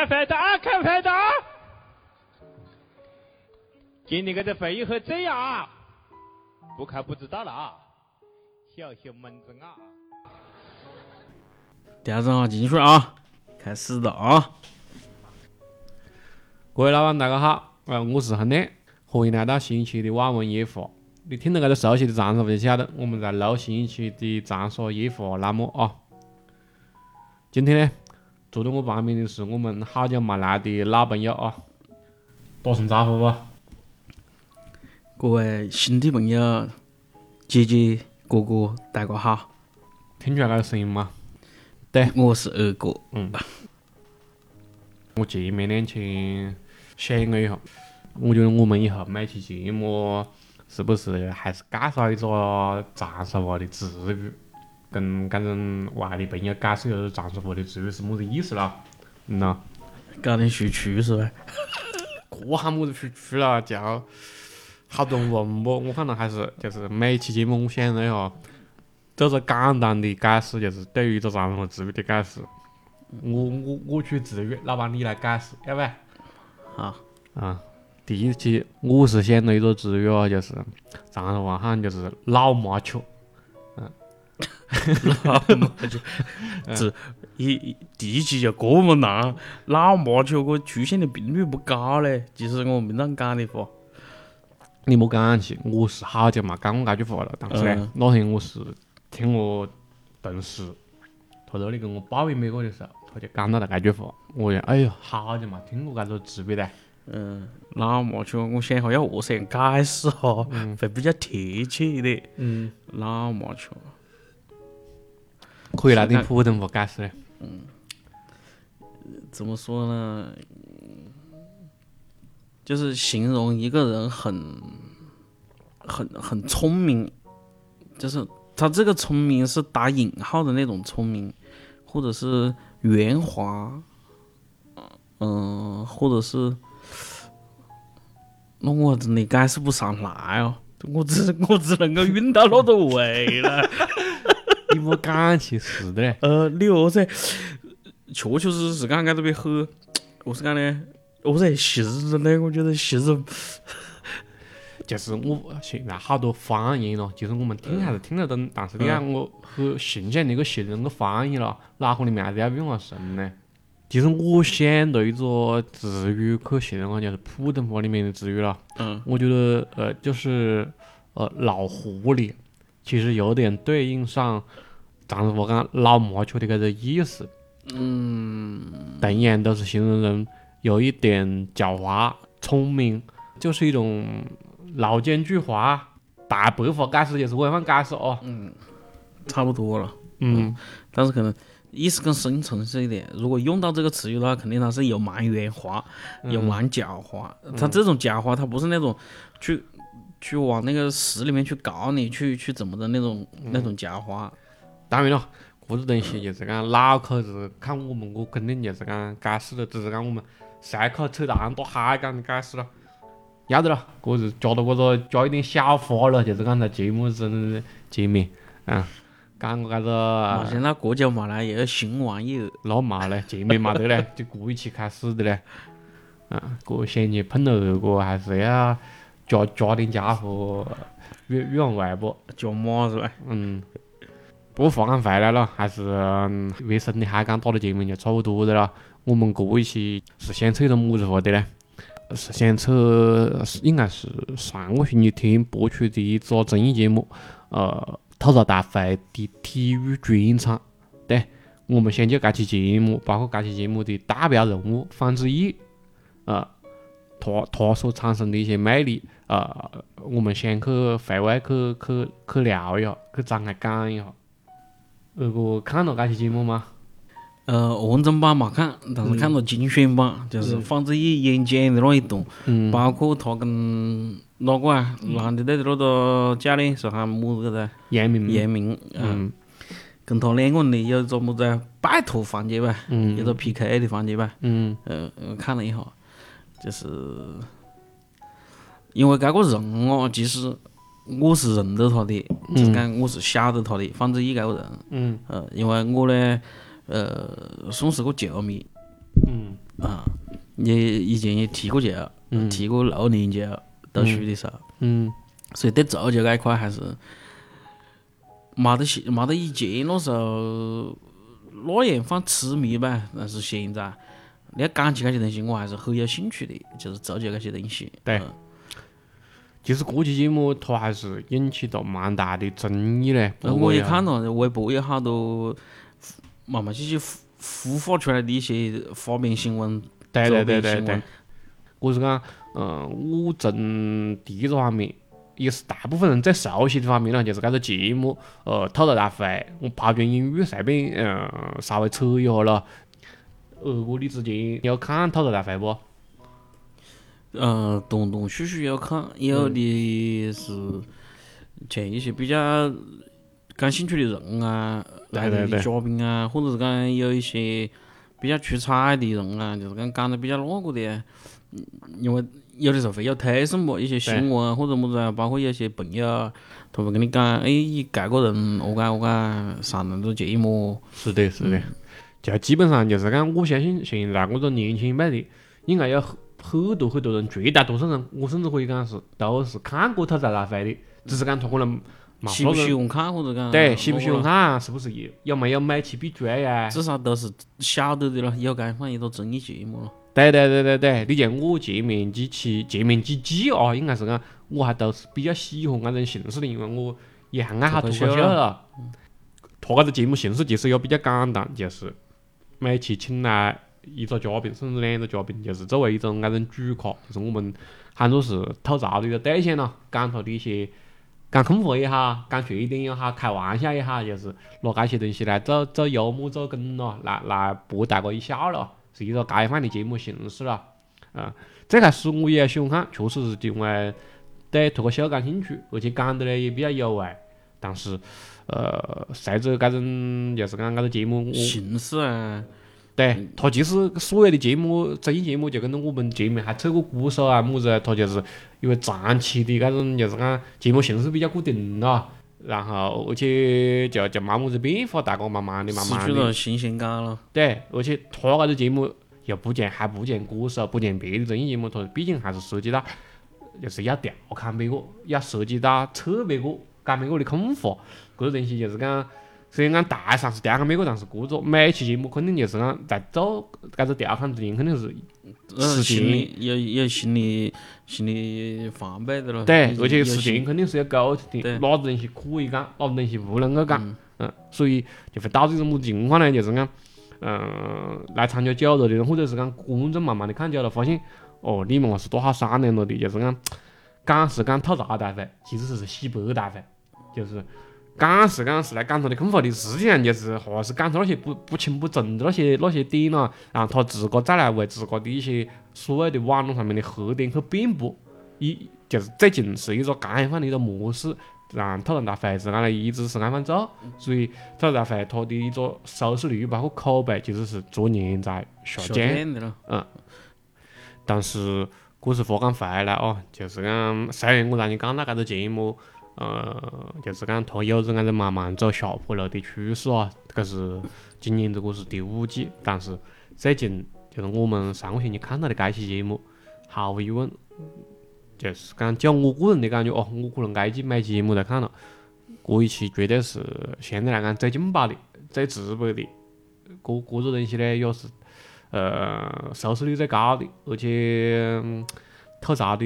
看饭的啊，开饭的啊！今天这个会议会这样啊，不看不知道了啊，小心蚊子啊。调整好情绪啊，开始了啊！各位老板，大家好，呃，我是亨利，欢迎来到新一期的网文夜话。你听到这个熟悉的长沙话就晓得我们在录新一期的长沙夜话栏目啊。今天呢，坐在我旁边的是我们好久没来的老朋友啊，打声招呼吧。各位新的朋友，姐姐、哥哥，大家好，听出来那个声音吗？对我是二哥。嗯，我前面两天想了一下，我觉得我们以后每期节目是不是还是介绍一个长沙话的词语，跟刚正外地朋友解释一下长沙话的词语是么子意思咯？嗯呐，搞点虚区是吧？这喊么子虚区了？叫好多人问我，我可能还是就是每期节目我想了一下。做个简单的解释，就是对于一个长沙话词语的解释。我我我出词语，老板你来解释，要不然？好。啊，第一期我是想了一个词语啊，就是长沙话喊就是老麻雀。嗯。老麻雀，这一第一期就这么难，老麻雀个出现的频率不高嘞。其实我平常讲的话，你莫讲起，我是好久没讲过这句话了。但是呢，那天我是。听我同事他在那里跟我抱怨美国的时候，他就讲到了这句话，我讲哎呦，好久没听过这个词别哒。嗯，老麻雀，我想下要何样解释哈，会比较贴切一点。嗯，老麻雀，可以来点普通话解释嘞。嗯，怎么说呢？就是形容一个人很、很、很聪明，就是。他这个聪明是打引号的那种聪明，或者是圆滑，嗯，或者是，那我真的解释不上来哦，我只我只能够晕到那个位了。你莫讲起是的嘞。呃，你何噻？确确实实讲这个边很，我是讲呢，何噻？是的，我觉得是。就是我现在好多方言咯，就是我们听还是听得懂，但是你看我很形象那个形容个方言咯，脑壳里面还是要用啊顺呢。其实我想到一个词语去形容啊，就是普通话里面的词语了。嗯。我觉得呃，就是呃老狐狸，其实有点对应上长沙话讲老麻雀的这个意思。嗯。同样都是形容人有一点狡猾、聪明，就是一种。老奸巨猾，大白话解释就是这样解释哦。嗯，差不多了。嗯，但是可能意思更深层次一点。如果用到这个词语的话，肯定它是有蛮圆滑，有蛮狡猾。它这种狡猾，它不是那种去去往那个屎里面去搞你，去去怎么的那种那种狡猾。当然了，这个东西就是讲脑壳子看我们，我肯定就是讲解释了，只是讲我们随口扯淡多嗨讲的解释了。要得了，这是加到这个加一点小花了，就是刚才节目中前面，嗯，讲个这个。现在过久没来，又有新玩意儿。那嘛嘞，前面嘛得嘞，就过一期开始的嘞。嗯，这想去碰到二哥，还是要加加点家伙，越越往外不？加码是吧？嗯。不过话讲回来了，还是卫生的海港打的前面就差不多的了。我们这一期是想扯一个么子话的呢？是想扯，应该是上个星期天播出的一个综艺节目，呃，吐槽大会的体育专场。对，我们想就这期节目，包括这期节目的代表人物方志毅，呃，他他所产生的一些魅力，呃，我们先去回味去去去聊一下，去展开讲一下。二哥看了这期节目吗？呃，完整版没看，但是看了精选版，就是方志毅演讲的那一段，包括他跟哪个啊，男的队的那个教练是喊么子个噻？杨明。杨明，嗯，跟他两个人的有个么子拜托环节吧，有个 PK 的环节吧，嗯，呃，看了一下，就是因为这个人哦，其实我是认得他的，就是讲我是晓得他的方志毅这个人，嗯，呃，因为我呢。呃，算是个球迷，嗯，啊，也以前也踢过球，踢过六年球，读书的时候，嗯，所以对足球这一块还是没得现没得以前那时候那样放痴迷吧。但是现在你要讲起这些东西，我还是很有兴趣的，就是足球这些东西。对嗯其实这期节目它还是引起了蛮大的争议嘞。呃我也看了微博有好多慢慢些些孵孵化出来的一些花边新闻，对对对对对我是讲，嗯，我从第一个方面，也是大部分人最熟悉的方面了，就是这个节目，呃，吐槽大会，我抛砖引玉，随便嗯稍微扯一下了。呃，哥，你之前有看吐槽大会不？呃，断断续续要看，有的是像一些比较感兴趣的人啊，来的嘉宾啊，或者是讲有一些比较出彩的人啊，就是讲讲得比较那个的，嗯因为有的时候会有推送嘛，一些新闻啊或者么子啊，包括有些朋友啊，他会跟你讲，哎，你这个人我讲我讲上那个节目，是的，是的，就基本上就是讲，我相信现在我这个年轻一辈的，应该有很很多很多人，绝大多数人，我甚至可以讲是都是看过吐槽大会的，只是讲他可能没喜不喜欢看或者讲对，喜不喜欢那个看，是不是有有没有买起必追呀？至少都是晓得的了，有该放一个综艺节目了。对对对对对，你像我前面几期、前面几季啊，应该是讲我还都是比较喜欢那种形式的，因为我也还爱好脱口秀脱口秀了。他搿个节目形式其实也比较简单，就是每期请来一个嘉宾，甚至两个嘉宾，就是作为一种那种主咖，就是我们喊作是吐槽的一个对象咯，讲他的一些讲空话也好，讲缺点也好，开玩笑也好，就是拿这些东西来做做幽默做梗咯，来来博大家一笑咯，是一个这样的节目形式咯。啊，最开始我也喜欢看，确实是因为对脱口秀感兴趣，而且讲得呢也比较有味。但是，呃，随着这种就是讲这个节目，形式啊，对，他其实所有的节目，综艺节目就跟着我们前面还扯过鼓手啊，么子啊，它就是因为长期的这种就是讲节目形式比较固定了，然后而且就就没么子变化，大家慢慢的、慢慢的，去了新鲜感了。对，而且他搿个节目又不像还不像歌手，不像别的综艺节目，他毕竟还是涉及到就是要调侃别个，要涉及到扯别个，讲别个的空话，搿个东西就是讲。虽然讲台上是调侃别个，但是搿个每期节目肯定就是讲在做搿个调侃之前，肯定是呃，事心情理有有心理心理防备的咯。对，而且事情肯定是要沟通的，哪子东西可以讲，哪子东西不能够讲，嗯，所以就会导致一种么子情况呢？就是讲，嗯，来参加久了的人，或者是讲观众慢慢的看久了，发现哦，你们还是多好商量了的，就是讲讲是讲吐槽大会，其实是洗白大会，就是讲是讲是来讲他的空话的，实际上就是还是讲他那些不不清不正的那些那些点了，然后他自个再来为自个的一些所谓的网络上面的黑点去辩驳。一就是最近是一个干饭的一个模式，让吐槽大会是按来一直是按翻做，所以吐槽大会它的一个收视率包括口碑其实是逐年在下降。降的了。但是故事话讲回来哦，就是讲虽然我让你讲到搿个节目，呃，就是讲它有着搿种慢慢走下坡路的趋势啊，搿是今年这个是第五季，但是最近就是我们上个星期看到的该期节目，毫无疑问，就是讲就我个人的感觉哦，我可能这季每期节目都看了，这一期绝对是相对来讲最劲爆的、最直白的，这这个东西呢也是呃收视率最高的，而且吐槽的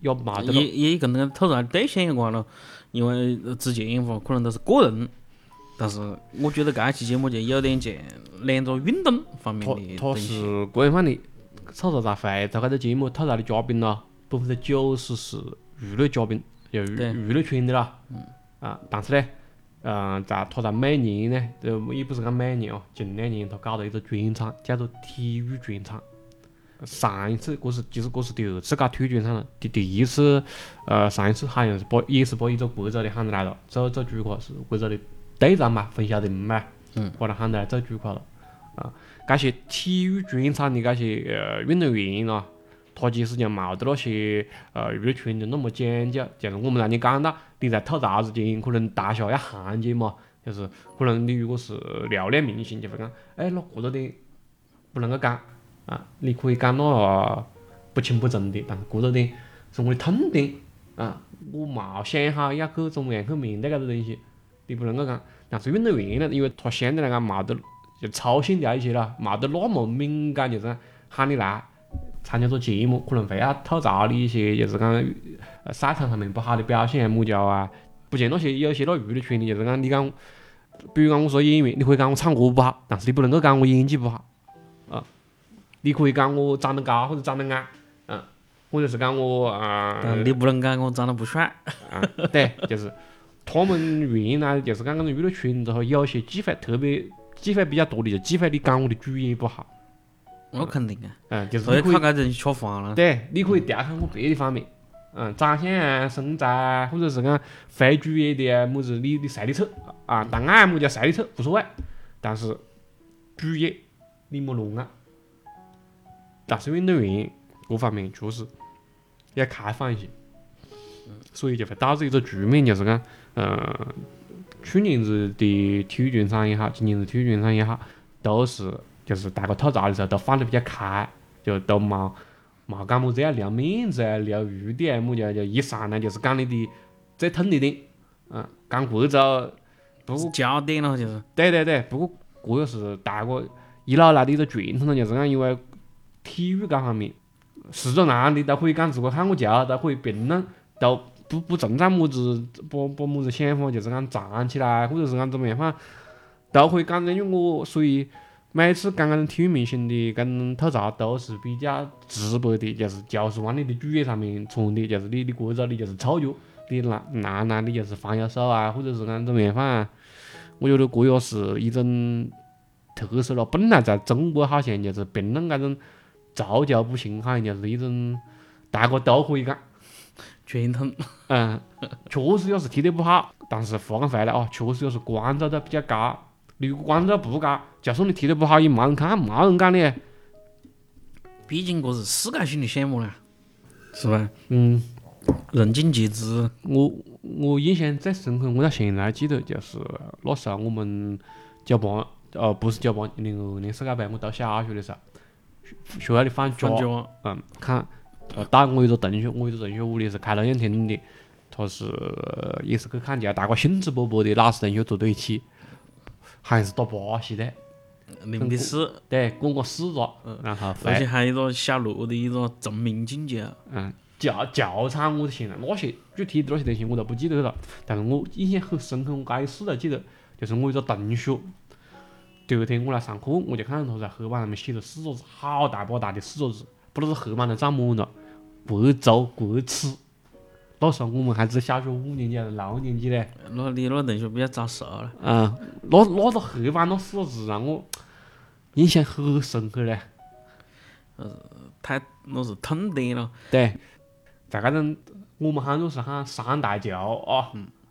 也没得也了。也跟那个吐槽的对象有关了，因为呃之前话可能都是个人，但是我觉得这一期节目就有点像连着运动方面的他东西。是这样的，吐槽大会在搿个节目吐槽的嘉宾咯，百分之九十是娱乐嘉宾，就娱娱乐圈的啦。嗯啊，但是呢，嗯，在他在每年呢，呃，也不是讲每年哦，近两年他搞了一个专场，叫做体育专场。上一次这是其实这是第二次搞体育专场了，第第一次，呃，上一次好像是把也是把一个贵州的喊来了，做做主咖是贵州的队长嘛，冯晓东嘛，嗯，把他喊来做主咖了。啊，这些体育专场的这些呃运动员咯，他其实就冇得那些呃娱乐圈的那么讲究，就是我们让你讲到你在吐槽之前，可能大家要 hạn 制嘛，就是可能你如果是流量明星，就会讲，哎，那这个的不能够讲，啊，你可以讲了不轻不重的，但是过着点是我的痛点啊，我冇想好要去怎么样去面对搿个东西，你不能够讲。但是运动员呢，因为他相对来讲冇得就操心掉一些了，冇得那么敏感，就是讲喊你来参加做节目，可能会要吐槽你一些，就是讲赛场上面不好的表现啊，么叫啊，不像那些有些那娱乐圈的，就是讲你讲，比如讲我说演员，你可以讲我唱歌不好，但是你不能够讲我演技不好，你可以讲我长得高或者长得矮，嗯，或者是讲我啊，但你不能讲我长得不帅。啊，对，就是他们愿意呢，就是讲搿种娱乐圈之后，有些机会特别机会比较多的，就机会你讲我的主业不好，那肯定啊，嗯，就是所以你可以靠搿人吃饭了。对，你可以调侃我别的方面，嗯，长相啊、身材啊，或者是讲非主业的啊，么子你你晒得丑啊，但爱么叫晒得丑无所谓，但是主业你莫乱啊。但是运动员各方面确实要开放一些，所以就会导致一个局面，就是讲，呃，去年子的体育专场也好，今年子体育专场也好，都是就是大家吐槽的时候都放得比较开，就都冇冇讲么子要留面子啊、留余地啊，么叫就一上来就是讲你的最痛的点，嗯，讲过之，不过焦点了就是，对对对，不过这个是大家一路来的一个传统了，就是讲因为体育搿方面，是个男的都可以讲自个喊我叫，都可以评论，都不不存在么子把把么子想法，就是讲站起来，或者是讲怎么样法，都可以讲。因为我所以每次讲搿种体育明星的搿种吐槽，都是比较直白的，就是就是往你的主业上面传的，就是你你过着你就是臭脚，你男男男的就是防右手啊，或者是讲怎么样法。我觉得这也是一种特色了。本来在中国好像就是评论搿种造就不行，好像就是一种大家都可以讲。传统。嗯，确实有时踢得不好，但是话讲回来哦，确实有时关注度比较高。你如果关注度不高，就算你踢得不好，也没人看，没人讲你。毕竟这是世界性的项目啦，是吧？嗯，人尽皆知。我我印象最深刻，我到现在记得就是那时候我们九八，呃，不是九八，零二年世界杯，我读小学的时候，学学校里放假嗯，看，呃，带我一个同学，我一个同学屋里是开录像厅的，他是呃也是去看球，大家兴致勃勃的，老师同学坐在一起，好像是打巴西的，零比四，对，过个四个，然后，而且还有一个小罗的一个成名进球。嗯，教教场我现在那些具体的那些东西我都不记得了，但是我印象很深刻，我这一事都记得，就是我一个同学。第二天我来上课，我就看到他在黑板上面写了四个字，好大把大的四个字，不知道是黑板都长满了，国足国耻。那时候我们还只小学五年级还是六年级嘞，那你那同学比较早熟了，嗯，那那个黑板那四个字让我印象很深刻嘞。呃太那是痛点了。对，在搿种我们喊做是喊三大球啊，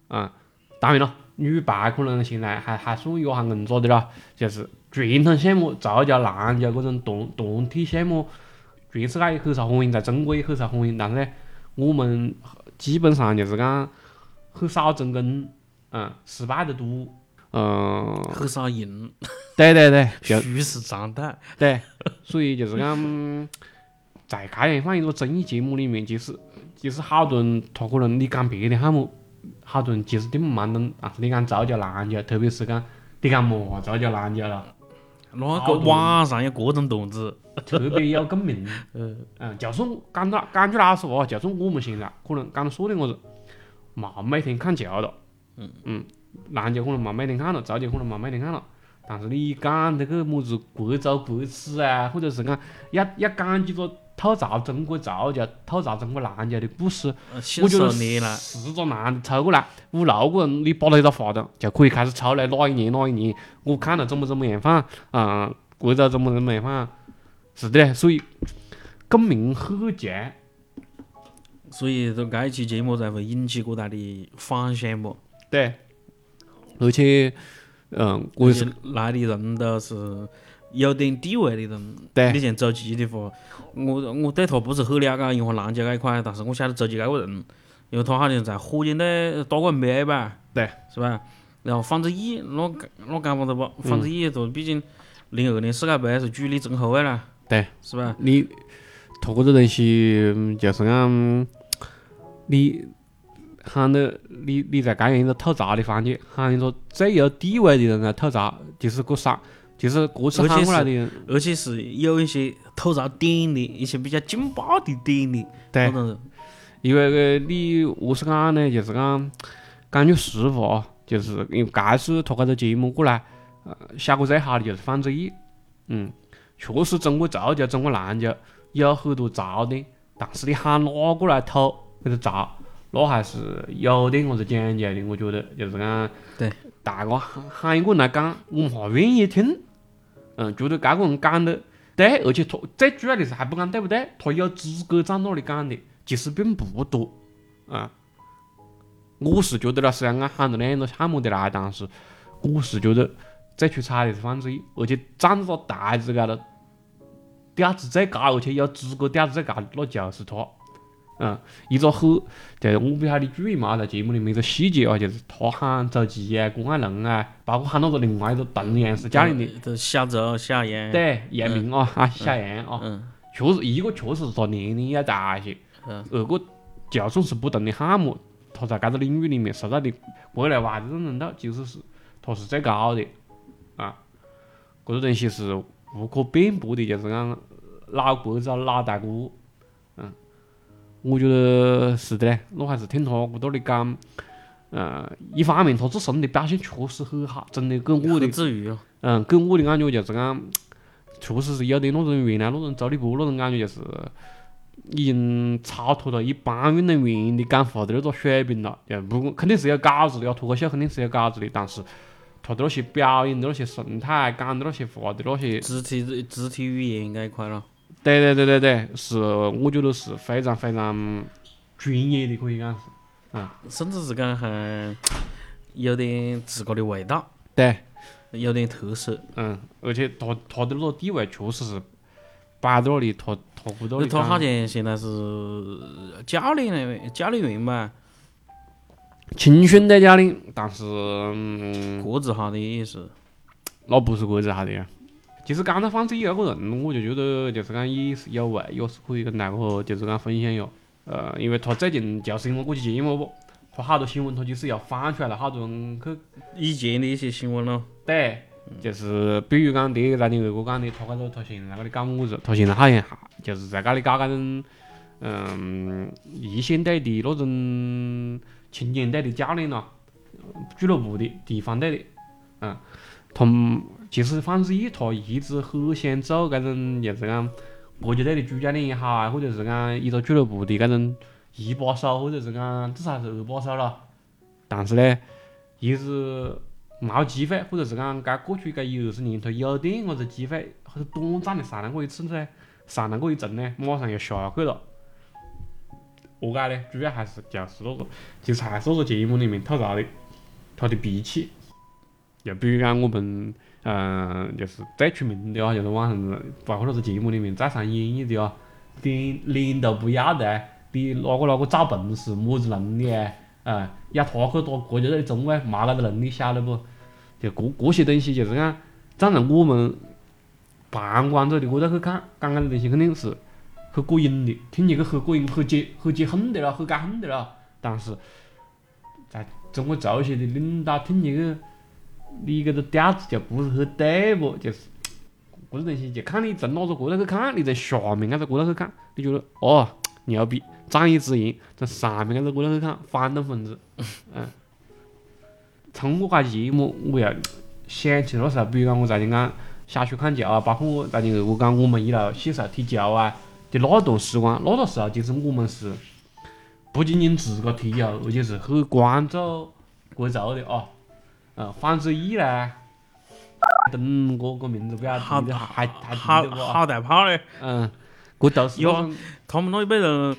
嗯，当然了，女排可能现在还还算有下硬抓的了，就是传统项目，足球、篮球搿种团团体项目，全世界也很受欢迎，在中国也很受欢迎，但是呢，我们基本上就是讲很少成功，嗯，失败的多，嗯，很少赢，对对对，虚实常态。对，所以就是讲，在这样放一个综艺节目里面，其实其实好多人他可能你讲别的项目，好多人其实听不蛮懂，但是你讲足球、篮球，特别是讲你讲嘛足球、篮球了，那个网上有各种段子，特别有共鸣。嗯，嗯，就算讲到讲句老实话，就算我们现在可能讲说的我是冇每天看球了，嗯嗯，篮球可能冇每天看了，足球可能冇每天看了。但是你讲那个么子国足国耻啊，或者是讲要要讲几个吐槽中国足球、吐槽中国篮球的故事，我觉得。十个男的凑过来，五六个人，你把到一个话筒，就可以开始抽来哪一年哪一年，我看了怎么怎么样放，啊、国足怎么怎么样放，是的嘞，所以共鸣很强。所以这这一期节目才会引起过大的反响不？对，而且，嗯，是来的人都是有点地位的人。对你像周琦的话，我我对他不是很了解，因为篮球那一块，但是我晓得周琦这个人，因为他好像在火箭队打过 NBA 吧，对，是吧？然后方志毅，那那干不得不？方志毅他毕竟零二年世界杯是主力中后卫啦，对，是吧？你图个东西嗯就是讲你喊到你你在样一个吐槽的环节，喊一个最有地位的人来吐槽，就是个啥，就是过去喊过来的人，而且是有一些吐槽点的一些比较劲爆的点的对因为你何是讲呢？就是讲讲句实话啊，就是因为这次拖搿个节目过来，呃，效果最好的就是范志毅，嗯，确实中国足球、中国篮球有很多槽点，但是你喊哪个来吐搿个槽，那还是有点么子讲究的，我觉得就是讲，对，大家喊喊一个人来讲，我们还愿意听，嗯，觉得搿个人讲的对，而且他最主要的是还不讲对不对，他有资格站那里讲的，其实并不多，啊，我是觉得了，虽然俺喊了两个项目的来，但是我是觉得最出彩的是范志毅，而且站在台子高头，调子最高，而且有资格调子最高的那就是他。嗯，一个很，就是我不晓得你注意嘛，在节目里面一个细节啊，就是他喊周琦啊、郭艾伦啊，包括喊那个另外一个同样是家里的，的小周、小杨，对，杨明啊，啊，小杨啊，嗯。确实一个确实是他年龄要大些，嗯，二个就算是不同的项目，他在搿个领域里面受到的国内外的认同度，其实是他是最高的啊。搿个东西是无可辩驳的，就是讲老国字老大哥，嗯，我觉得是的嘞，我还是听他搿多里讲，呃，一方面他自身的表现确实很好，真的给我的很治愈哦。嗯，给我的感觉就是讲，确实是有点那种原来那种周立波那种感觉，就是已经超脱了一般运动员的讲话的那个水平了。就不过肯定是有稿子的，脱口秀肯定是有稿子的，但是他的那些表演的那些神态，讲的那些话的那些，肢体肢体语言这一块了，对对对对对，是我觉得是非常非常专业的，可以讲是。甚至是讲还有点自个的味道，对，有点特色。嗯，而且他他的那个地位确实是摆在那里，他他不到里他好。像现在是教练了，教练员吧，青训的教练，但是、嗯、国字号的也是。那不是国字号的呀。其实刚才范志毅那个人，我就觉得就是讲也是有味，也是可以跟大家就是讲分享一下。呃，因为他最近就是因为这期节目不，他好多新闻他就是要翻出来了，好多人去以前的一些新闻咯，对，就是比如讲第一个在你二哥讲的，他搿个他现在在搿里搞么子？他现在好像还就是在搿里搞搿种嗯一线队的那种青年队的教练咯，俱乐部的地方队的，嗯，他们其实范志毅他一直很想做搿种就是讲国家队的主教练也好啊，或者是讲一个俱乐部的搿种一把手，或者是讲至少是二把手咯，但是呢，一直。没机会，或者是讲该过去搿一二十年，他有点么子机会，很短暂的上来过一次噻，上来过一阵呢，马上又下去了。何解呢？主要还是就是那个，其实还是那个节目里面吐槽的，他的脾气。就比如讲我们，嗯、就是最出名的啊，就是网上包括那个节目里面再上演绎的啊，脸脸都不要的，你哪个哪个找本事，么子能力啊？啊，要他去打国家队中卫，没那个能力，晓得不？就搿搿些东西，就是讲站在我们旁观者的角度去看，讲搿个东西肯定是很过瘾的，听起去很过瘾，很解很解恨的了，很解恨的了。但是在中国足协的领导听起去，你搿个调子就不是很对啵？就是搿个东西就看你从哪个角度去看，你从下面搿个角度去看，你觉得哦牛逼，仗义执言；从上面搿个角度去看，反动分子。嗯，通过搿节目，我又想起那时候，比如讲我在前讲小学看球啊，包括我在前二哥讲我们一路细时候踢球啊的那段时光，那个时候其实我们是不仅仅自个踢球，而且是很关注国足的啊。嗯，范志毅呢，等我个名字不要好记得还还记好大炮嘞！嗯，搿都是有他们那一辈人，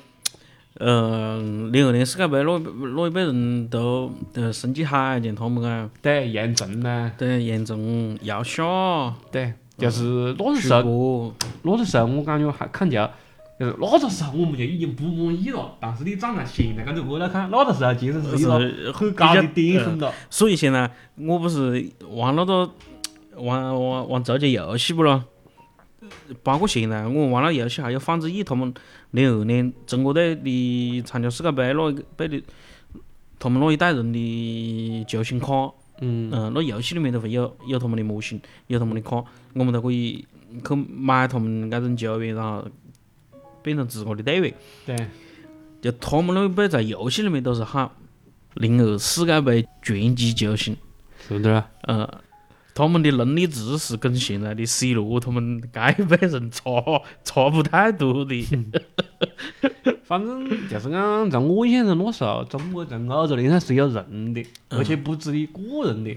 呃，零二年世界杯那一那一辈人都呃成绩好，像他们啊，对严正呢，对严正、姚夏、对，就是那个时候，那个时候我感觉还看球，就是那个时候我们就已经不满意了。但是你站在现在角度看，那个时候其实是一个很高的巅峰了。所以现在我不是玩那个玩玩玩足球游戏不咯？包括现在我玩了游戏，还有范志毅他们零二年中国队的参加世界杯那一个被的，他们那一代人的球星卡，嗯嗯，那游戏里面都会有有他们的模型，有他们的卡，我们都可以去买他们那种球员，然后变成自个的队员。对，就他们那一辈在游戏里面都是喊零二世界杯拳击球星，是的。嗯，他们的能力值是跟现在的 C 罗他们该辈人差差不太多的。反正就是讲，在我印象中，那时候中国在欧洲联赛是有人的，而且不止一个人的。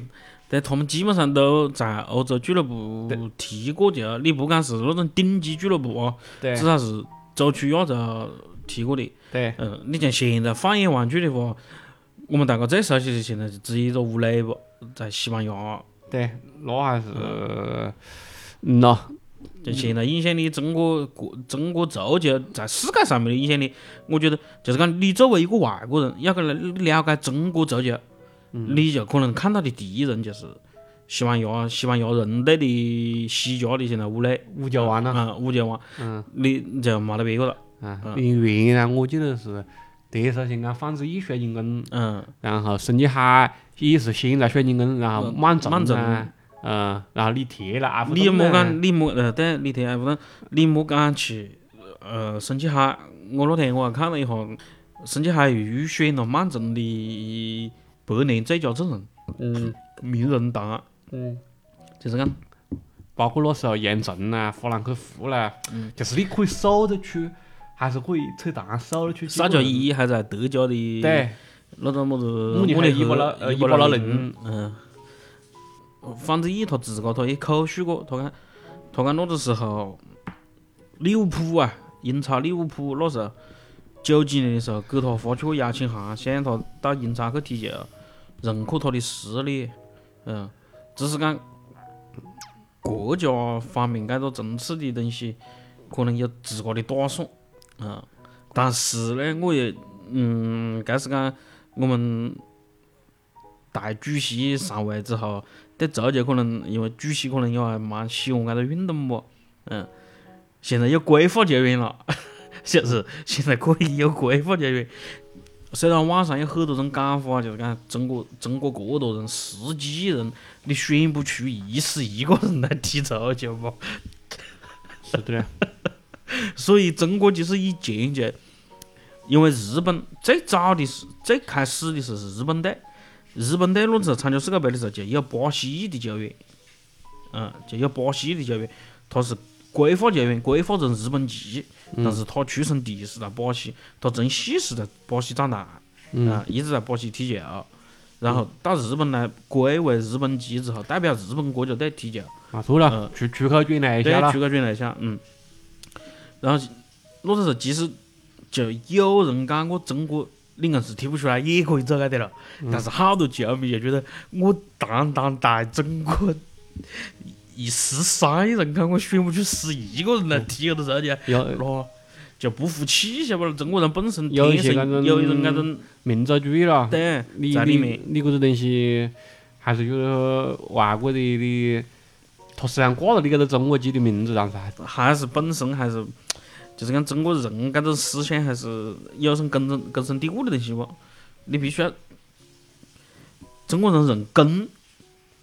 但他们基本上都在欧洲俱乐部踢过球，你不管是那种顶级俱乐部啊，对至少是洲区亚洲踢过的。对，嗯，你像现在放眼望去的话，我们大家最熟悉的现在就只有一个吴磊吧，在西班牙。对，那还是，嗯呐，就现在影响力，中国国中国足球在世界上面的影响力，我觉得就是讲，你作为一个外国人，要去来了解中国足球，你就可能看到的第一人就是西班牙西班牙人队的西甲的现在吴磊，五球王了。啊，吴球王，嗯。你就没得别个了，嗯，因为原来我记得是那时候先讲范志毅水晶宫，嗯，然后孙继海也是先在水晶宫，然后嗯满正满正啊，嗯，然后李铁了，阿福你莫讲，你莫呃，对，李铁阿不能，你莫讲去呃，孙继海，我那天我还看了一下，孙继海入选了曼城的百年最佳阵容，嗯。名人堂，嗯，就是讲，包括那时候严正啊、弗兰克福啦，嗯。就是你可以数得出，还是可以扯淡数得出。沙加，一还在德甲的对，那个么子慕尼黑伊波拉赫呃伊波拉林林，嗯，范志毅他自个他也口述过，他讲他讲那个时候利物浦啊，英超利物浦那时候九几年的时候给他发出过邀请函，想让他到英超去踢球，认可他的实力，嗯，只是讲国家方面搿个层次的东西，可能有自个的打算，嗯，但是呢，我也嗯，搿是讲我们大主席上位之后，对足球可能因为主席可能也还蛮喜欢搿个运动吧，嗯，现在有规划球员了，就是现在可以有规划球员。虽然网上有很多种讲法，就是讲中国中国这么多人，十几亿人，你选不出一十一个人来踢足球吧？是的嘞，所以中国就是以前就，因为日本最早的是最开始的是日本队，日本队那时候参加世界杯的时候就有巴西的球员，嗯，就有巴西的球员，他是规划球员，规划成日本籍，但是他出生地是在巴西，他从细是在巴西长大，嗯，一直在巴西踢球，然后到日本来归为日本籍之后，代表日本国家队踢球。啊错了嗯，出出口转来一对下，了。出，口转来下，嗯。然后那个时候其实就有人讲我中国你硬是踢不出来也可以走开的了，但是好多球迷就觉得我堂堂大中国一十三亿人口，我选不出十一个人来踢这个足球，有那就不服气，晓不咯？中国人本身有一天种生有一种那种民族主义了。对在里面，你搿个东西，还是有外国的的，他虽然挂了你搿个中国籍的名字，但是还还是本身还是，就是讲中国人搿种思想还是有种根深根深蒂固的东西不。你必须要，中国人认根，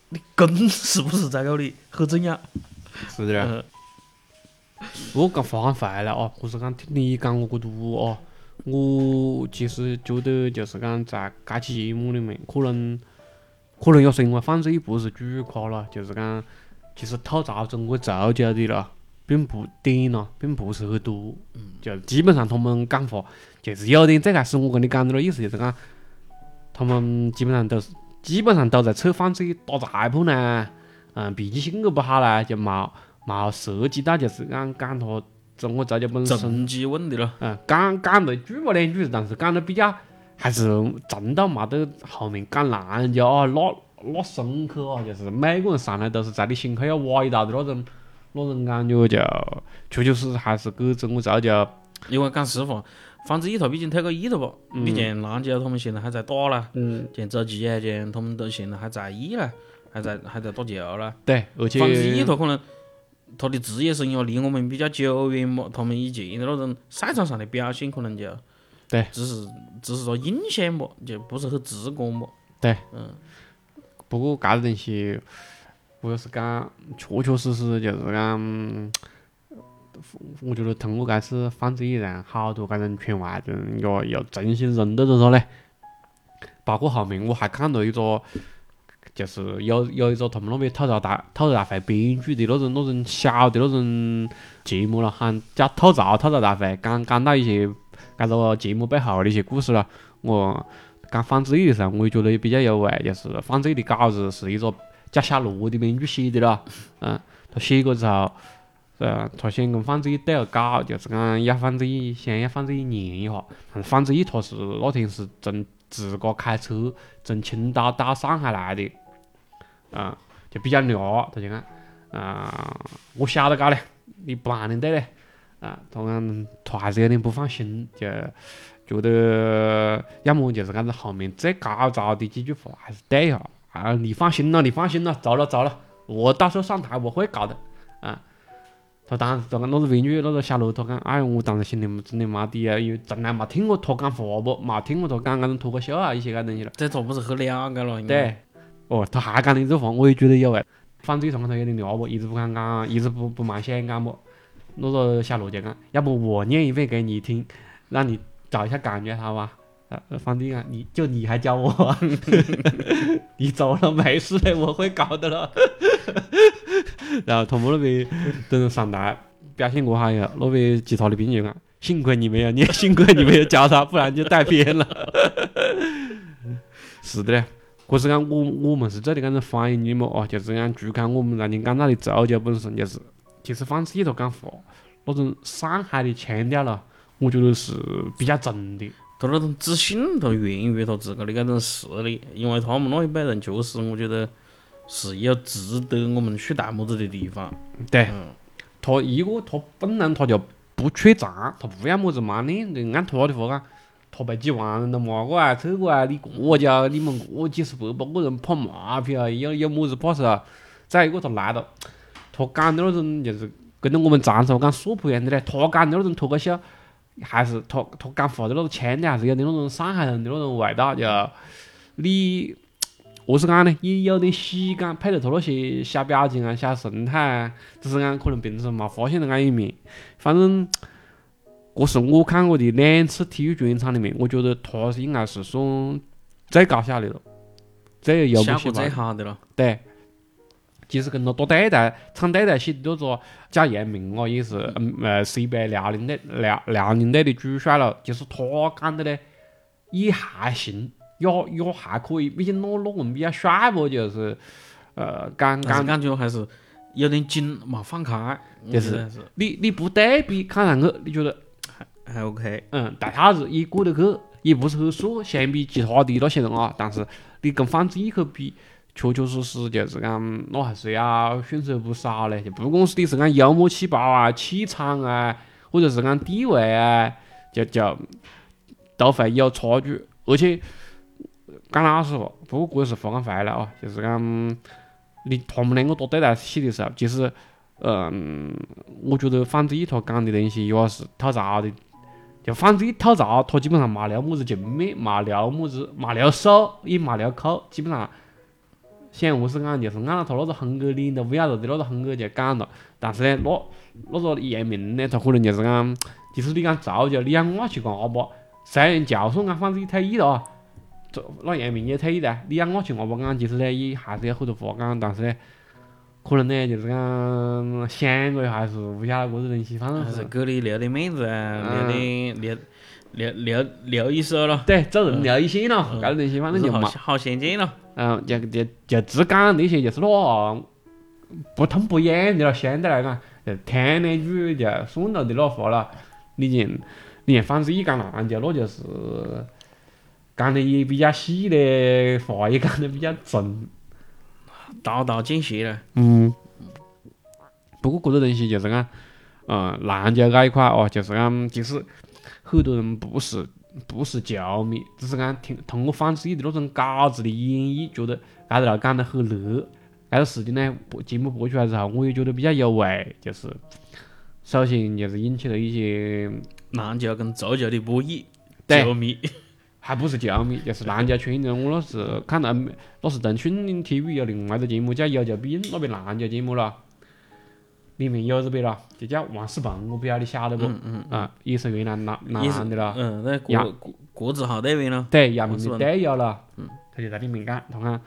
你根是不是在搿里很重要。是的我讲话讲坏了哦，我是讲听你讲我搿多哦，我其实觉得就是讲在这期节目里面，可能可能也是因为范志毅不是主咖了，就是讲其实吐槽中国足球的了，并不点了，并不是很多，就基本上他们讲话就是有点最开始我跟你讲的那意思，就是讲他们基本上都是基本上都在扯范志毅打裁判呢，嗯，脾气性格不好啦，就冇冇涉及到就是讲讲他中国足球本身，政绩问题了，嗯，讲讲得句么两句，但是讲得比较还是真到冇得后面讲烂人家啊，那那深刻啊，就是每个人上来都是在你心口要挖一道的那种那种感觉就，确确实实还是给中国足球，因为讲实话，范志毅他毕竟退过役了吧？你像篮球他们现在还在打啦，嗯，像周琦啊，像他们都现在还在役啦，还在还在打球啦。对，而且范志毅他可能他的职业生涯离我们比较久远嘛，他们以前的那种赛场上的表现可能就对，只是只是说印象嘛，就不是很直观嘛。对，嗯，不过搿个东西，我要是讲，确确实实就是讲，我觉得通过搿次放这一让好多搿种圈外人又又重新认得着他嘞。包括后面我还看到一个，就是有有一个他们那边吐槽大吐槽大会编剧的那种那种小的那种节目了，喊叫吐槽吐槽大会，讲讲到一些搿个节目背后的一些故事了。我讲放这的时候，我也觉得也比较有味，就是放这的稿子是一个叫小罗的编剧写的了，嗯，他写过之后，呃，他先跟范志毅对了稿，就是讲要范志毅先要范志毅念一下，但是放这他是那天是从自个开车从青岛到上海来的，啊、就比较嗲，他就讲，啊、我晓得搞嘞，你不按的对嘞，啊，他讲他还是有点不放心，就觉得要么就是讲子后面最高潮的几句话还是对一下，啊，你放心了，你放心了，走了走了，我到时候上台我会搞的，啊。他当时他讲那个编剧那个小罗，他讲，哎，我当时心里么真的妈的啊，因为从来没听过他讲话不，没听过他讲那种脱口秀啊一些个东西了。这他不是很了解了？对，哦，他还讲的这话，我也觉得有味。反正上他有点聊不，一直不敢讲，一直不不蛮想讲不。那个小罗就讲，要不我念一遍给你听，让你找一下感觉，好吧？啊，方弟啊，你就你还教我，你走了没事的，我会搞的了。然后他们那边等上台表现过好以后，那边其他的兵就讲，幸亏你没有念，幸亏你没有教他，不然就带偏了。是的嘞。可是讲我我们是这里讲的翻译你嘛哦，就是讲就看我们让你讲到的足球本身，就是其实放这头讲话那种上海的腔调了，我觉得是比较重的。他那种自信，都源于他自个的这种实力，因为他们那一辈人确实，我觉得是有值得我们去戴帽子的地方。对，嗯，他一个他本来他就不缺钱，他不要么子嘛练的，按他的话讲，他被几万人都骂过来、臭过啊，你国家你们个几十百把个人跑马屁啊，有有么子怕事啊？再一个他来了，他讲的那种就是跟着我们长沙讲说普一样的嘞，他讲的那种脱口秀，还是他他讲话的那个腔调，还是有点那种上海人的那种味道，就你。何是讲呢？也有点喜感，配合他那些小表情啊、小神态啊，只是讲可能平时没发现到那一面。反正，这是我看过的两次体育专场里面，我觉得他是应该是算最搞笑的了，最有幽默细胞的。最好的了。对，其实跟他打对台、唱对台戏的那个贾彦明啊，也是嗯呃 CBA 辽宁队辽辽宁队的主帅了，就是他讲的呢，也还行，也也还可以，毕竟那那人比较帅啵，就是呃感感感觉还是有点紧，没放开。就是你你不对比看上去，你觉得还还 OK。嗯大小子也过得去，也不是很帅，相比其他的那些人啊，但是你跟范志毅去比，确确实实就是讲那还是要逊色不少嘞。就不管是你是讲幽默细胞啊、气场啊，或者是讲地位啊，就就都会有差距。而且讲老实话，不过这是话讲回来啊，就是讲你他们两个打对台戏的时候，其实嗯，我觉得范志毅他讲的东西也是吐槽的。就范志毅吐槽，他基本上没留么子情面，没留么子，没留手，也没留口，基本上想何是讲，就是按照他那个风格脸都不要得的那个风格就讲了。但是呢，那那个严明呢，他可能就是讲，其实你讲足球，你要我去阿巴，虽然就算讲范志毅退役了啊，这那杨明也退役了，你要我去阿巴讲，其实呢也还是有很多话讲，但是呢，可能呢就是讲想过还是不晓得搿个东西，反正还是是给你留点面子啊，嗯留点留留留留一手咯，对做人留一线了，嗯搿个东西反正就好没。好相见咯。嗯，就就就只讲那些就是那不痛不痒的咯，相对来讲，就听两句就算了的那话了。你像你像范志毅讲篮球，那就是讲的也比较细的，话也讲的比较重。刀刀见血了，嗯。不过搿个东西就是讲，嗯，篮球搿一块哦，就是讲，其实很多人不是不是球迷，只是讲听通过范志毅的那种稿子的演绎，觉得搿条讲得很热，但是事情呢，播节目播出来之后，我也觉得比较有味，就是首先就是引起了一些篮球跟足球的博弈，球迷，还不是球迷，就是篮球圈的。我那是看到那是腾讯体育有另外一个节目叫《有求必应》，那边篮球节目了，里面有这边了，就叫王仕鹏，我不晓得你晓得不？嗯嗯，啊，也是越南男也是男的了。嗯，那国国国字号队员咯，对，姚明的王思鹏队友了，他就在里面讲，他讲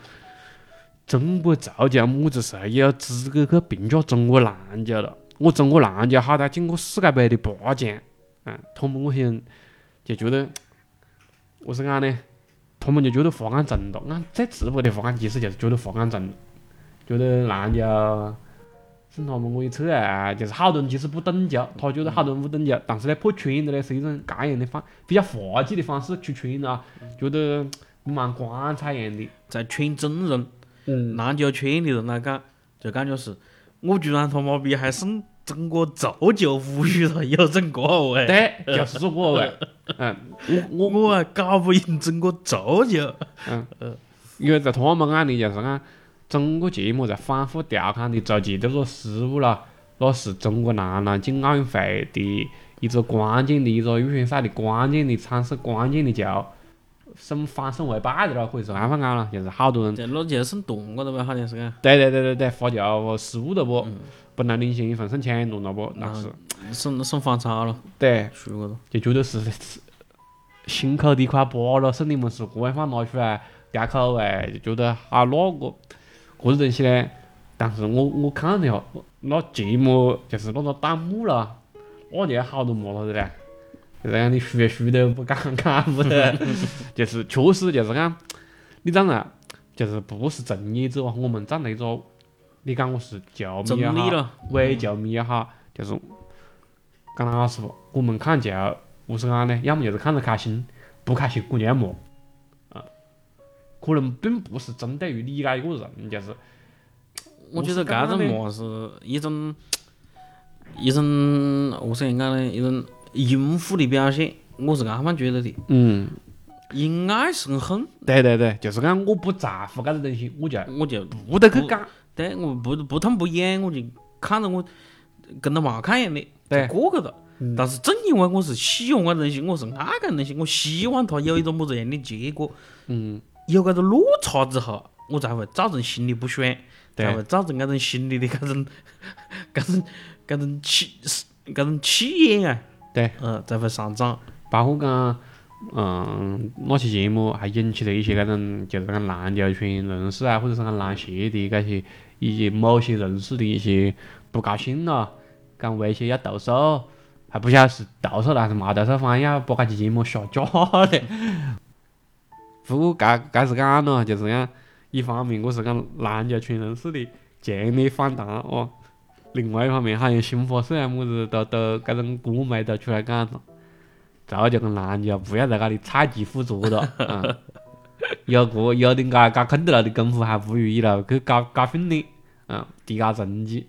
中国足球么子时候也有资格去评价中国篮球了。我中国篮球好歹进过世界杯的八强，嗯，他们我想就觉得，我是讲呢，他们就觉得发感正了。俺最直白的发感其实就是觉得发感正了，觉得篮球是他们可以扯啊，就是好多人其实不懂球，他觉得好多人不懂球，但是呢破圈的呢是一种这样的方比较滑稽的方式出圈啊，觉得蛮光彩样的。在圈真人，嗯，篮球圈的人来讲，就感觉是，我居然他妈逼还胜中国足球无语了，有种个味。对，就是这个味。嗯，我我我还搞不赢中国足球。因为在他们眼里就是讲，整个节目在反复调侃的足球的个失误了，那是中国男篮进奥运会的一个关键的一个预选赛的关键的参赛、关键的球，胜反胜为败的了，可以是安放讲了，就是好多人，这那就胜断过了吧？好像是个，对对对对对，发球失误了不？本来领先一分胜抢断了不？那是胜胜反差了，对，输过了。就觉得是是心口的一块疤了，是你们是这样放拿出来吊口味，就觉得啊那个搿个东西呢。但是我我看了一下，那节目就是那个弹幕了，那就有好多骂他的嘞，就这样你输也输都不敢看不得，就是确实就是讲，你当然就是不是从业者，我们站在一个，你讲我是球迷也好，伪球迷也好，就是讲老实话，我们看球，何是讲呢？要么就是看着开心，不开心我就要骂，啊，可能并不是针对于你这一个人，就是我觉得搿种骂是一种一种何是讲呢？一种应付的表现。我是这么觉得的，嗯，因爱生恨，对对对，就是讲我不在乎搿个东西，我就我就不得去讲，对我不不痛不痒，我就看着我跟他没看一样的，就过去了。但是正因为我是喜欢个东西，我是爱个东西，我希望它有一种么子样的结果，嗯，有搿个落差之后，我才会造成心里不爽，才会造成搿种心理的搿种 搿种搿种气搿种气焰啊，对，呃，才会上涨。包括讲，嗯，那期节目还引起了一些搿种就是讲篮球圈人士啊，或者是讲篮协的搿些以及某些人士的一些不高兴咯，讲威胁要投诉，还不晓得是投诉了还是没投诉，反正要把搿期节目下架的。不过搿搿是讲咯，就是讲一方面我是讲篮球圈人士的强烈反弹哦，另外一方面好像新华社啊么子都都搿种官媒都出来讲了。足球跟篮球不要在搿里菜鸡互啄了，有个有的搞搞空头了的功夫还不如一路，去搞搞训练，嗯，提高成绩。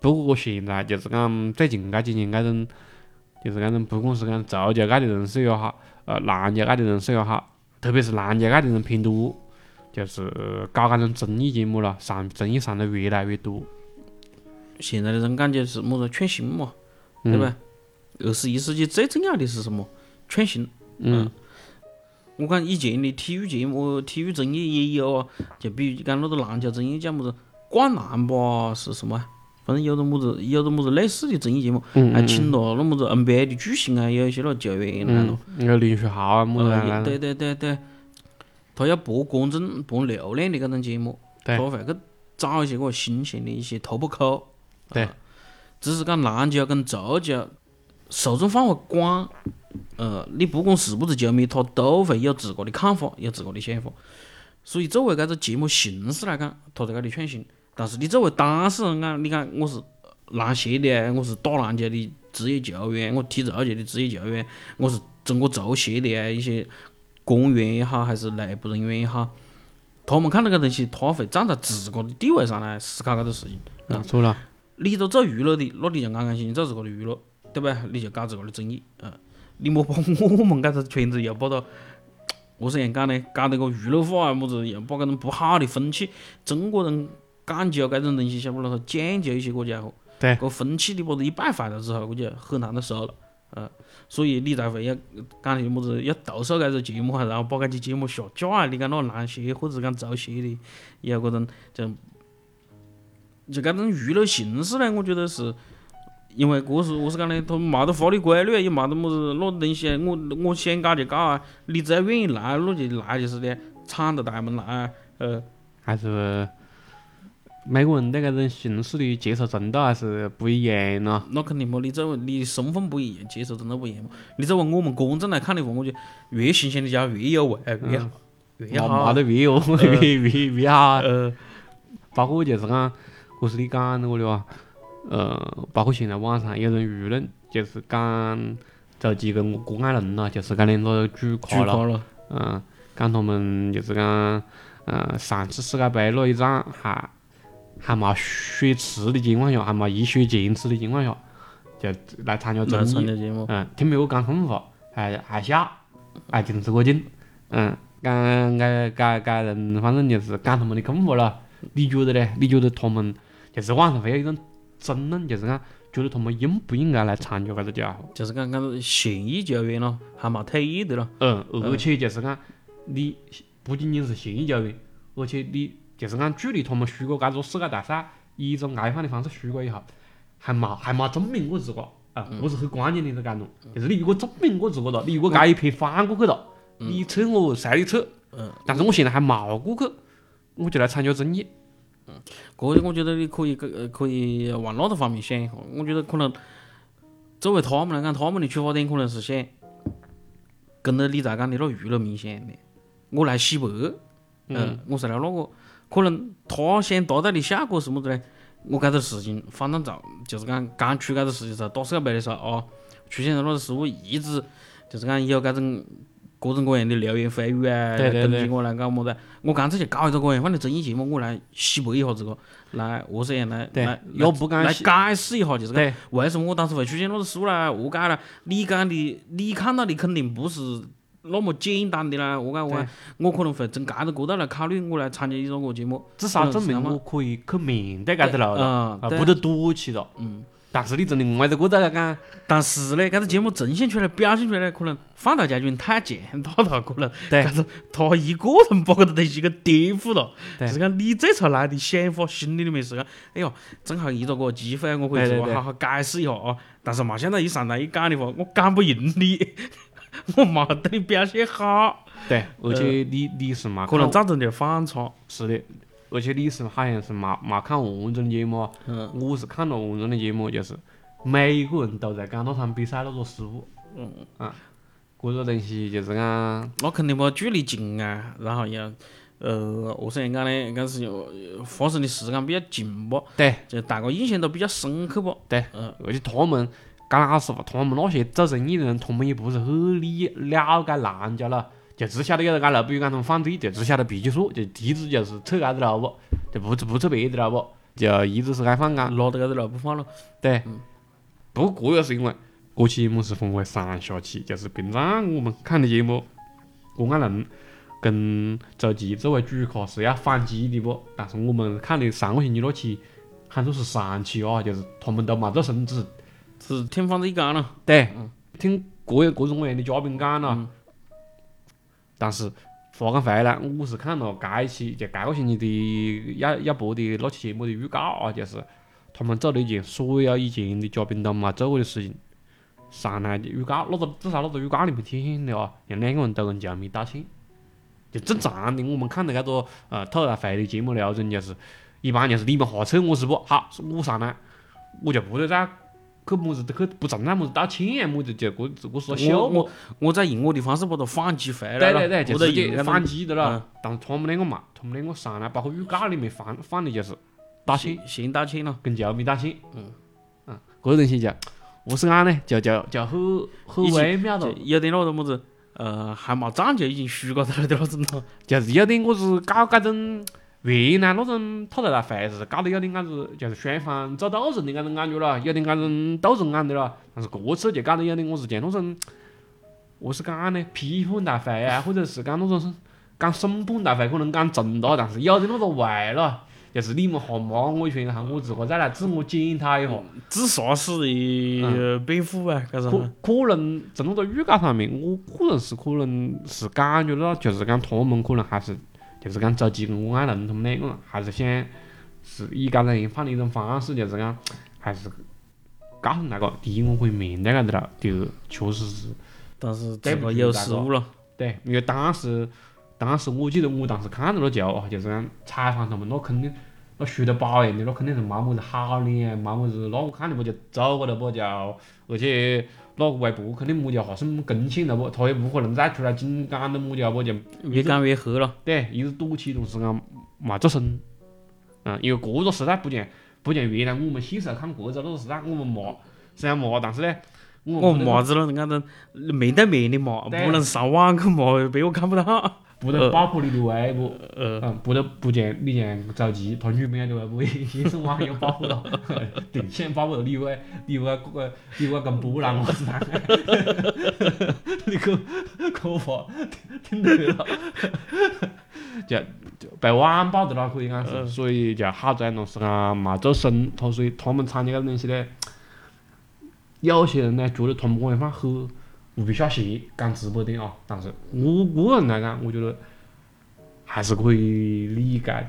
不过现在就是讲最近搿几年搿种，就是搿种不管是讲足球界的人士也好，呃，篮球界的人士也好，特别是篮球界的人偏多，就是搞搿种综艺节目了，上综艺上的越来越多，现在的人感觉是么子创新嘛，对嗯吧？二十一世纪最重要的是什么？创新。嗯我讲以前的体育节目、体育综艺也有啊，就比如讲那个篮球综艺叫么子《灌篮吧》是什么啊？反正有个么子，有个么子类似的综艺节目，嗯还请了那么子 NBA 的巨星啊，有一些那球员来嗯了。，那个林书豪啊么子啊，呃对对对对，他要博观众、博流量的搿种节目，他会去找一些个新鲜的一些突破口。对啊只是讲篮球跟足球受众范围广，呃，你不管是不是球迷，他都会有自个的看法，有自个的想法。所以作为搿个节目形式来讲，他在搿里创新。但是你作为当事人讲，你讲我是篮协的啊，我是打篮球的职业球员，我踢足球的职业球员，我是中国足协的啊一些官员也好，还是内部人员也好，他们看到搿东西，他会站在自个的地位上来思考搿个事情。啊，错了，你都做娱乐的，那你就安安心心做自个的娱乐，对吧？你就搞自个的综艺，嗯，你莫把我们搿个圈子又把它何是样讲呢？搞得个娱乐化啊，么子又把搿种不好的风气，中国人讲究搿种东西，晓不咯？讲究一些，个家伙。对。搿风气你把它一败坏了之后，估计很难得收了。呃，所以你才会要讲些么子要投诉搿个节目啊，然后把搿些节目下架啊，你讲那烂些或者讲造些的，也有搿种就就搿种娱乐形式呢，我觉得是。因为这是我是讲的，他没得法律规律，也没得么子那东西，我我想搞就搞啊，你只要愿意来，那就来就是的，敞着大门来，呃，还是每个人对搿种形式的接受程度还是不一样咯。那肯定嘛，你作为你身份不一样，接受程度不一样嘛。你作为我们观众来看的话，我觉得越新鲜的家伙越有味，越好，越好。没得越哦越越越好。呃，包括就是讲，不是你讲的我的哇。呃，包括现在网上有人舆论，就是讲周杰跟郭艾伦咯，就是讲两个主咖了，嗯，讲他们就是讲，嗯，上次世界杯那一场还还没血池的情况下，还没一血溅池的情况下，就来参加综艺，嗯，听别个讲空话，还还笑，还挺是过劲，嗯，讲该该该人反正就是讲他们的空话了。你觉得呢？你觉得他们就是网上会有一种？争论就是讲，觉得他们应不应该来参加搿个家伙？就是讲，讲现役球员咯，还没退役的咯。嗯，而且就是讲，你不仅仅是现役球员，而且你就是讲，距离他们输过搿个世界大赛，以一种爱放的方式输过以后，还冇还冇证明过自个啊，我是很关键的一个阶段。就是你如果证明过自个了，你如果搿一撇翻过去了，你撤我随你撤。嗯。但是我现在还冇过去，我就来参加争议。嗯，个我觉得你可以个可以往那个方面想一下。我觉得可能作为他们来讲，他们的出发点可能是想跟着你在讲的那娱乐明星的，我来洗白。嗯，我是来那个，可能他想达到的效果是么子呢？我搿个事情反正早就是讲刚出搿个事情时候，打世界杯的时候啊，出现了那个失误，一直就是讲有搿种。各种各样的流言蜚语啊，攻击我来搞么子？我干脆就搞一个个人放的综艺节目，我来洗白一下这个，来何是样来来要不敢来解释一下，就是讲为什么我当时会出现那个失误啦？何解啦？你讲的，你看到的肯定不是那么简单的啦。何解？我我可能会从搿个角度来考虑，我来参加一个个节目，至少证明我可以去面对搿个路了，啊，不得躲起了。嗯。但是你真的歪着个子来讲，但是呢，搿个节目呈现出来、表现出来，可能放大将军太强大了，可能，对，但是他一个人把搿个东西给颠覆了。是讲你这才来的想法，心里里面是讲，哎哟，正好遇到个机会，我可以做好好解释一下啊。但是没想到一上来一讲的话，我讲不赢你，我没得你表现好。对，而且你你是嘛，可能造成点反差。是的。而且你是好像是没没看完整的节目，嗯我是看了完整的节目，就是每一个人都在讲那场比赛那个失误，嗯啊，这个东西就是讲，那肯定不距离近啊，然后要呃，何是样讲呢？搿是发生的时间比较近不？对，就大家印象都比较深刻不？对，嗯，而且他们讲老实话，他们那些做生意的人，他们也不是很理了解人家了。就只晓得有人讲路，比如讲他们犯罪，就只晓得脾气说，就一直就是扯搿子路不，就不不扯别的了不，就一直是爱放讲，拉着搿子路不放了。对，不过这也是因为，这节目是分为上下期，就是平常我们看的节目，郭艾伦跟周琦作为主咖是要反击的不，但是我们看的上个星期那期，喊作是上期啊，就是他们都没做声，只是听放着一讲了。对，听各有各种各样的嘉宾讲了。但是话讲回来，我是看了这一期就这个星期的要要播的那期节目的预告啊，就是他们做了一件所有以前的嘉宾都没做过的事情。上来的预告，那个至少那个预告里面体现的啊，让两个人都跟球迷道歉。就正常的，我们看的搿个呃吐槽会的节目流程就是，一般就是你们瞎扯我是不？好，我上来我就不得再。去么子去不存在么子道歉么子就过这个是笑我我再用我的方式把它反击回来了，对对对，就直接反击的了。但是他们两个嘛，他们两个上来包括预告里面放放的 就是道歉，先道歉了，跟球迷道歉。嗯嗯，这个东西就何是讲呢？就就就很很微妙的，有点那个么子呃还没涨就已经输过头了的那种了，就是有点我是搞这种。原来那种吐槽大会是搞得有点伢子，就是双方做斗争的那种感觉了，有点伢种斗争感的了。但是这次就搞得有点我是讲那种何是讲呢？批判大会啊，或者是讲那种是讲审判大会，可能讲重了，但是有点那个外了。就是你们哈骂我一圈，然后，我自个再来自我检讨一下。自杀式的辩护啊？干啥？可可能从那个预告上面，我个人是可能是感觉到，就是讲他们可能还是就是讲周琦跟我爱伦他们两个人还是想是以刚才一放的一种方式，就是讲还是告诉那个，第一我可以面对个的了，第二确实是。但是这个有失误了。对，因为当时。当时我记得我当时看到了球啊，就是讲采访他们，那肯定那输得饱样的，那肯定是没么子好脸，没么子，那我看的不就走过了不就，而且那个微博肯定么家哈是更新了不，他也不可能再出来紧讲的么家不就越讲越黑了。对，一直躲起同时间没做声，嗯，因为这个时代不像不像原来我们小时候看这个那个时代，我们骂虽然骂，但是呢，我们骂子了，按照面对面的骂，不能上网去骂，别个看不到。不得爆破你的微博，嗯，不得不像你像着急他女朋友的微博也是网友保护了，对，先保护了你外你外个个你为跟波浪我是啷个？你可可话听对了，就就被网暴的了，可以讲是，所以就好在那是讲没做声，他所以他们参加个东西呢，有些人呢觉得他们这样放很。无比下线讲直播点啊，但是我个人来讲，我觉得还是可以理解的，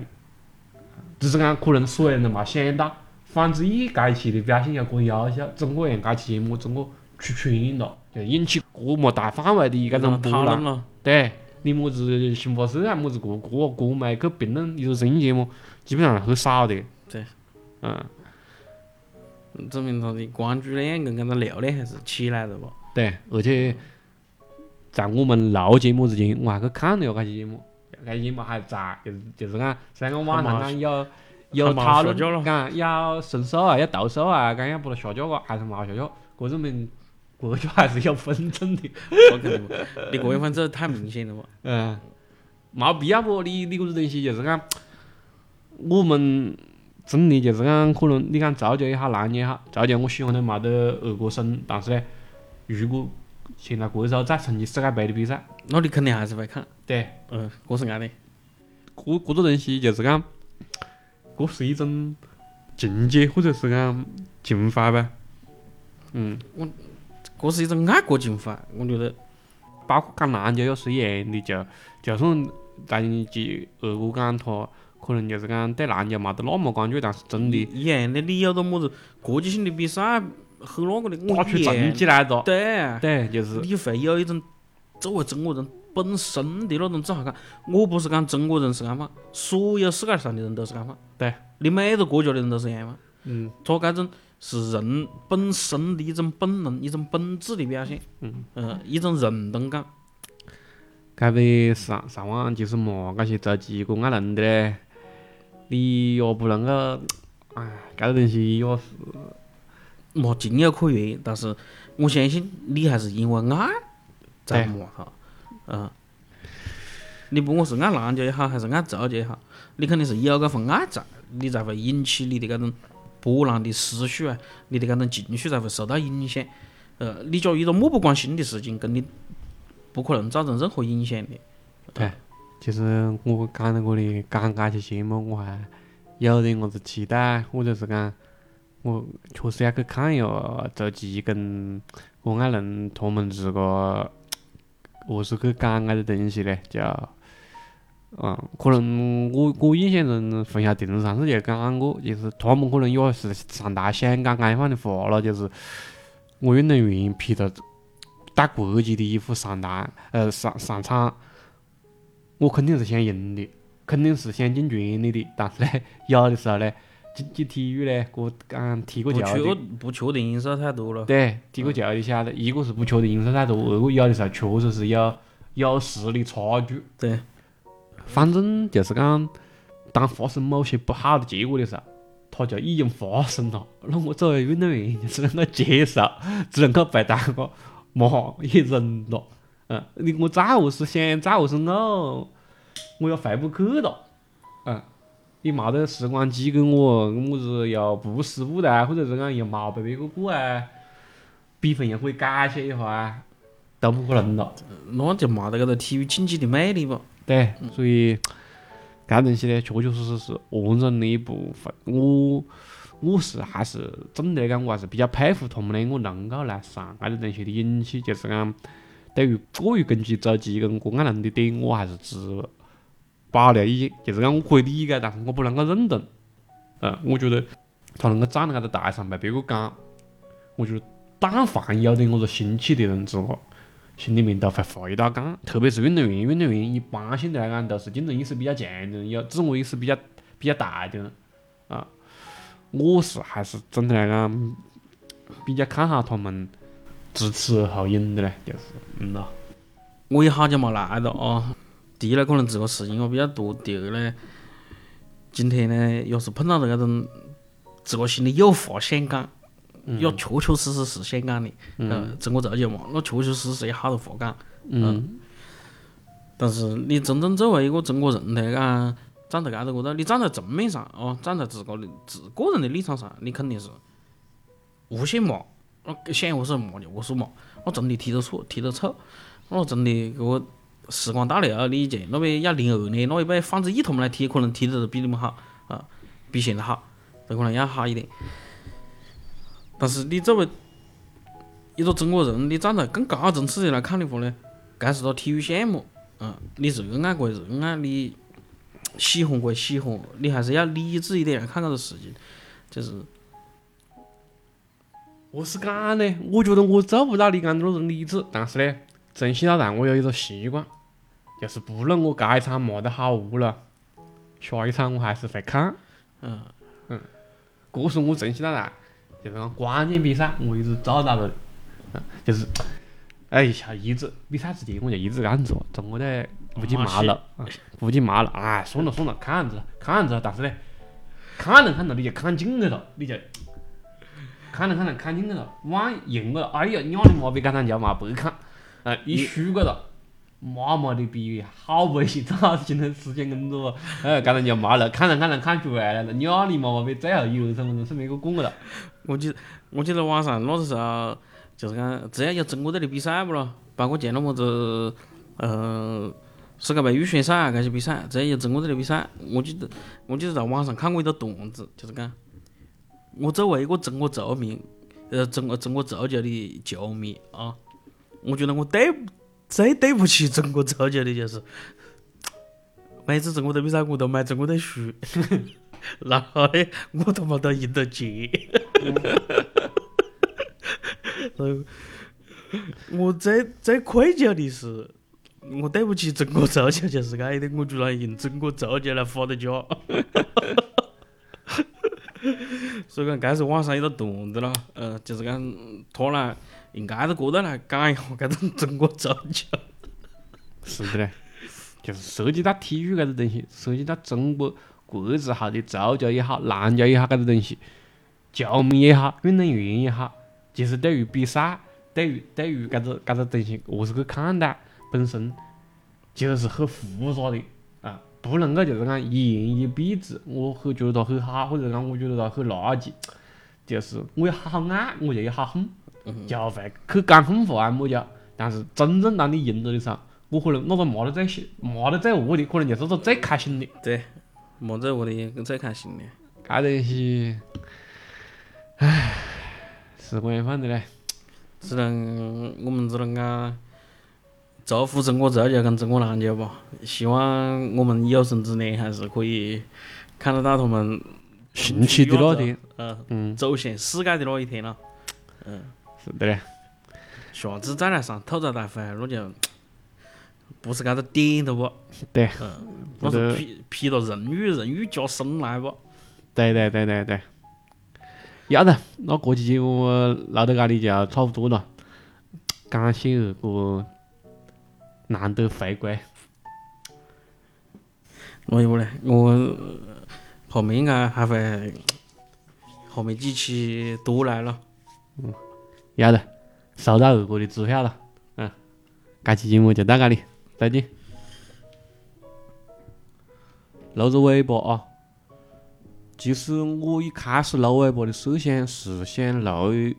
只是讲可能所有人都没想到，范志毅这一期的表现要这优秀，整个人这期节目整个出圈了，就引起这么大范围的这种波澜。对，你么子新华社啊，么子各各各媒去评论一个综艺节目，基本上很少的。对，嗯，证明他的关注量跟这个流量还是起来了吧。对，而且在我们录节目之前，我还去看了下搿期节目，搿期节目还在，就是就是讲，虽然讲网上讲有有讨论讲要申诉啊，要投诉啊，讲要把它下架个，还是没下架，搿证明国家还是有分寸的。我肯定不，你这样子太明显了嘛。嗯，冇必要不？你你搿个东西就是讲，我们真的就是讲，可能你讲造就也好，拦也好，造就我喜欢的冇得二哥深，但是呢。如果现在这时候再重启世界杯的比赛，那你肯定还是会看。对，嗯，这是安的。这这个东西就是讲，这是一种境界，或者是讲情怀呗。嗯，我这是一种爱国情怀，我觉得。包括讲篮球也是一样的，就就算在几二哥讲他可能就是讲对篮球没得那么关注，但是真的。一样的，你有个么子国际性的比赛。很那个的，打出成绩来着。对，对，就是。你会有一种作为中国人本身的那种自豪感。我不是讲中国人是这样所有世界上的人都是这样对，你每个国家的人都是一样嘛。嗯。他这种是人本身的一种本能，一种本质的表现。嗯。呃，一种认同感。该不上上网就是骂这些周琦跟艾伦的嘞，你也不能够，哎，这个东西也是。莫情有可原，但是我相信你还是因为爱在骂他，嗯。你不管是爱篮球也好，还是爱足球也好，你肯定是有这份爱在，你才会引起你的这种波澜的思绪啊，你的这种情绪才会受到影响。呃，你假如遇到漠不关心的事情，跟你不可能造成任何影响的。对，其实我讲到我的刚这期节目，我还有点么子期待，或者是讲。我确实要去看一下周琦跟郭艾伦他们这个 何是去讲个东西嘞？就，嗯，可能我我印象中冯小婷上次就讲过，就是他们可能也是上台想讲这样的话了，就是我运动员披着带国旗的衣服上台，呃，上上场，我肯定是想赢的，肯定是想进全力的，但是呢，有的时候呢。竞技体育呢，我刚踢过球的，不确定因素太多了。对，踢过球就晓得，一个是不确定因素太多，二个有的时候确实是有有实力差距。对，反正就是讲，当发生某些不好的结果的时候，它就已经发生了。那我作为运动员，就只能够接受，只能够被当个骂也忍了。嗯，你我再何是想，再何是我，我也回不去了。嗯。你冇得时光机给我，么子又不失误的，或者是讲又冇被别个过啊，比分又可以改写一下啊，都不可能了。那就没得搿个体育竞技的魅力吧。对，所以搿东西呢，确确实实是恶人的一部分。我我是还是总的来讲，我还是比较佩服他们的，我能够来上搿种东西的勇气，就是讲对于过于攻击周琦跟郭艾伦的点，我还是持保留意见。就是讲我可以理解，但是我不能够认同。嗯，我觉得他能够站在搿个台上被别个讲，我觉得但凡有点我个心气的人之后，心里面都会回到讲，特别是运动员，运动员一般性的来讲都是竞争意识比较强的人，有自我意识比较比较大的人啊。我是还是总的来讲比较看好他们知耻而后勇的嘞，就是嗯咯。我也好久没来了啊。第一呢，可能这个事情我比较多；第二呢，今天呢要是碰到了搿种自个心里有话想讲，要确确实实是想讲的。嗯，中国足球嘛，那确确实实有好多话讲。嗯。但是你真正作为一个中国人来讲，站在搿个高头，你站在正面上哦，站在自个的自个人的立场上，你肯定是无限骂，我想何是骂就何是骂。我真的踢得错，踢得臭，我真的给我时光倒流，你去那边要零二年，那一辈范志毅他们来踢，可能踢得都比你们好啊，比现在好，都可能要好一点。但是你作为一个中国人，你站在更高层次的来看的话呢，该是个体育项目，嗯，你热爱归热爱，你喜欢归喜欢，你还是要理智一点来看搿个事情，就是我是讲呢，我觉得我做不到你讲的那种理智，但是呢，从小到大我有一个习惯，就是不论我这一场骂得好无了，下一场我还是会看。嗯。嗯，这是我从小到大就是讲关键比赛我一直做到了的，嗯，就是哎下一直比赛之前我就一直这样做，中国队估计麻了，啊估计麻了，哎算了算了，看样子看样子，但是呢，看着看着你就看进去了，你就看着看着看进去了，万一赢了，哎呀，鸟你妈逼，这场球嘛白看，哎，一输过了。妈妈的逼，好不行！咋子今天时间工作？哎，这场就麻了，看着看着看出来了，鸟你妈妈逼，最后一二十分钟是没个过了。我记得我记得网上那个时候就是讲，只要有中国队的比赛不咯，包括见了么子呃世界杯预选赛这些比赛，只要有中国队的比赛，我记得我记得在网上看过一个段子，就是讲我作为一个中国足迷，呃中国中国足球的球迷啊，我觉得我对最对不起中国足球的就是每次中国队比赛我都买中国队输，然后呢我他妈都赢得起。然 后我最最愧疚的是，我对不起中国足球，就是这一点，我居然用中国足球来发的家。所以讲，这是网上一个段子咯，呃，就是讲他来用这个角度来讲一下这种中国足球。是的嘞，就是涉及到体育搿个东西，涉及到中国国字号的足球也好，篮球也好搿个东西，球迷也好，运动员也好，其实对于比赛，对于对于搿个搿个东西，何是去看待，本身其实是很复杂的啊，不能够就是讲一言以蔽之，我很觉得它很好，或者讲我觉得它很垃圾，就是我有好爱，我就有好恨，就会去讲恨话么叫，但是真正当你赢了的时候，我可能那个骂得最凶、骂得最恶的，可能就是个最开心的。对，骂最恶的跟最开心的。搿东西，唉，是官方的嘞。只能我们只能讲祝福中国足球跟中国篮球吧。希望我们有生之年还是可以看得到他们兴起的那天，嗯，嗯，走向世界的那一天了。嗯，是的嘞。下次再来上吐槽大会，那就 不是搿个点的不？对，嗯，那是披披了人与，人与加深来不？对对对对对。要得，那这期节目录到搿里就差不多了，感谢二哥难得回归。那要不嘞？我后面应该还会后面几期多来了。要得，收到二哥的支票了。嗯，这期节目就到这里，再见。录着尾巴啊！其实我一开始录尾巴的设想是想录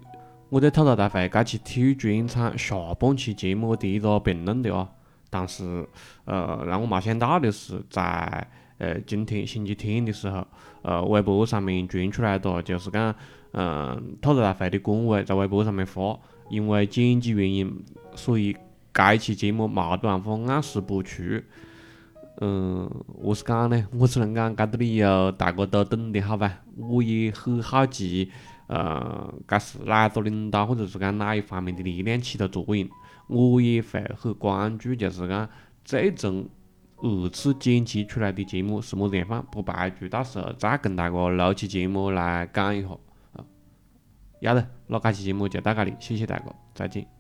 我对吐槽大会这期体育专场下半期节目第一个评论的啊，但是呃，让我没想到的是，在呃今天星期天的时候，呃微博上面传出来的，就是讲，嗯，吐槽大会的官微在微博上面发，因为剪辑原因，所以这期节目没得办法按时播出。嗯，何是讲呢？我只能讲，搿个理由大家都懂的好吧？我也很好奇。呃，搿是哪个领导或者是讲哪一方面的力量起的作用？我也会很关注，就是讲最终二次剪辑出来的节目是么子样放，不排除到时候再跟大家录期节目来讲一下。要得，那期节目就到这里，谢谢大家，再见。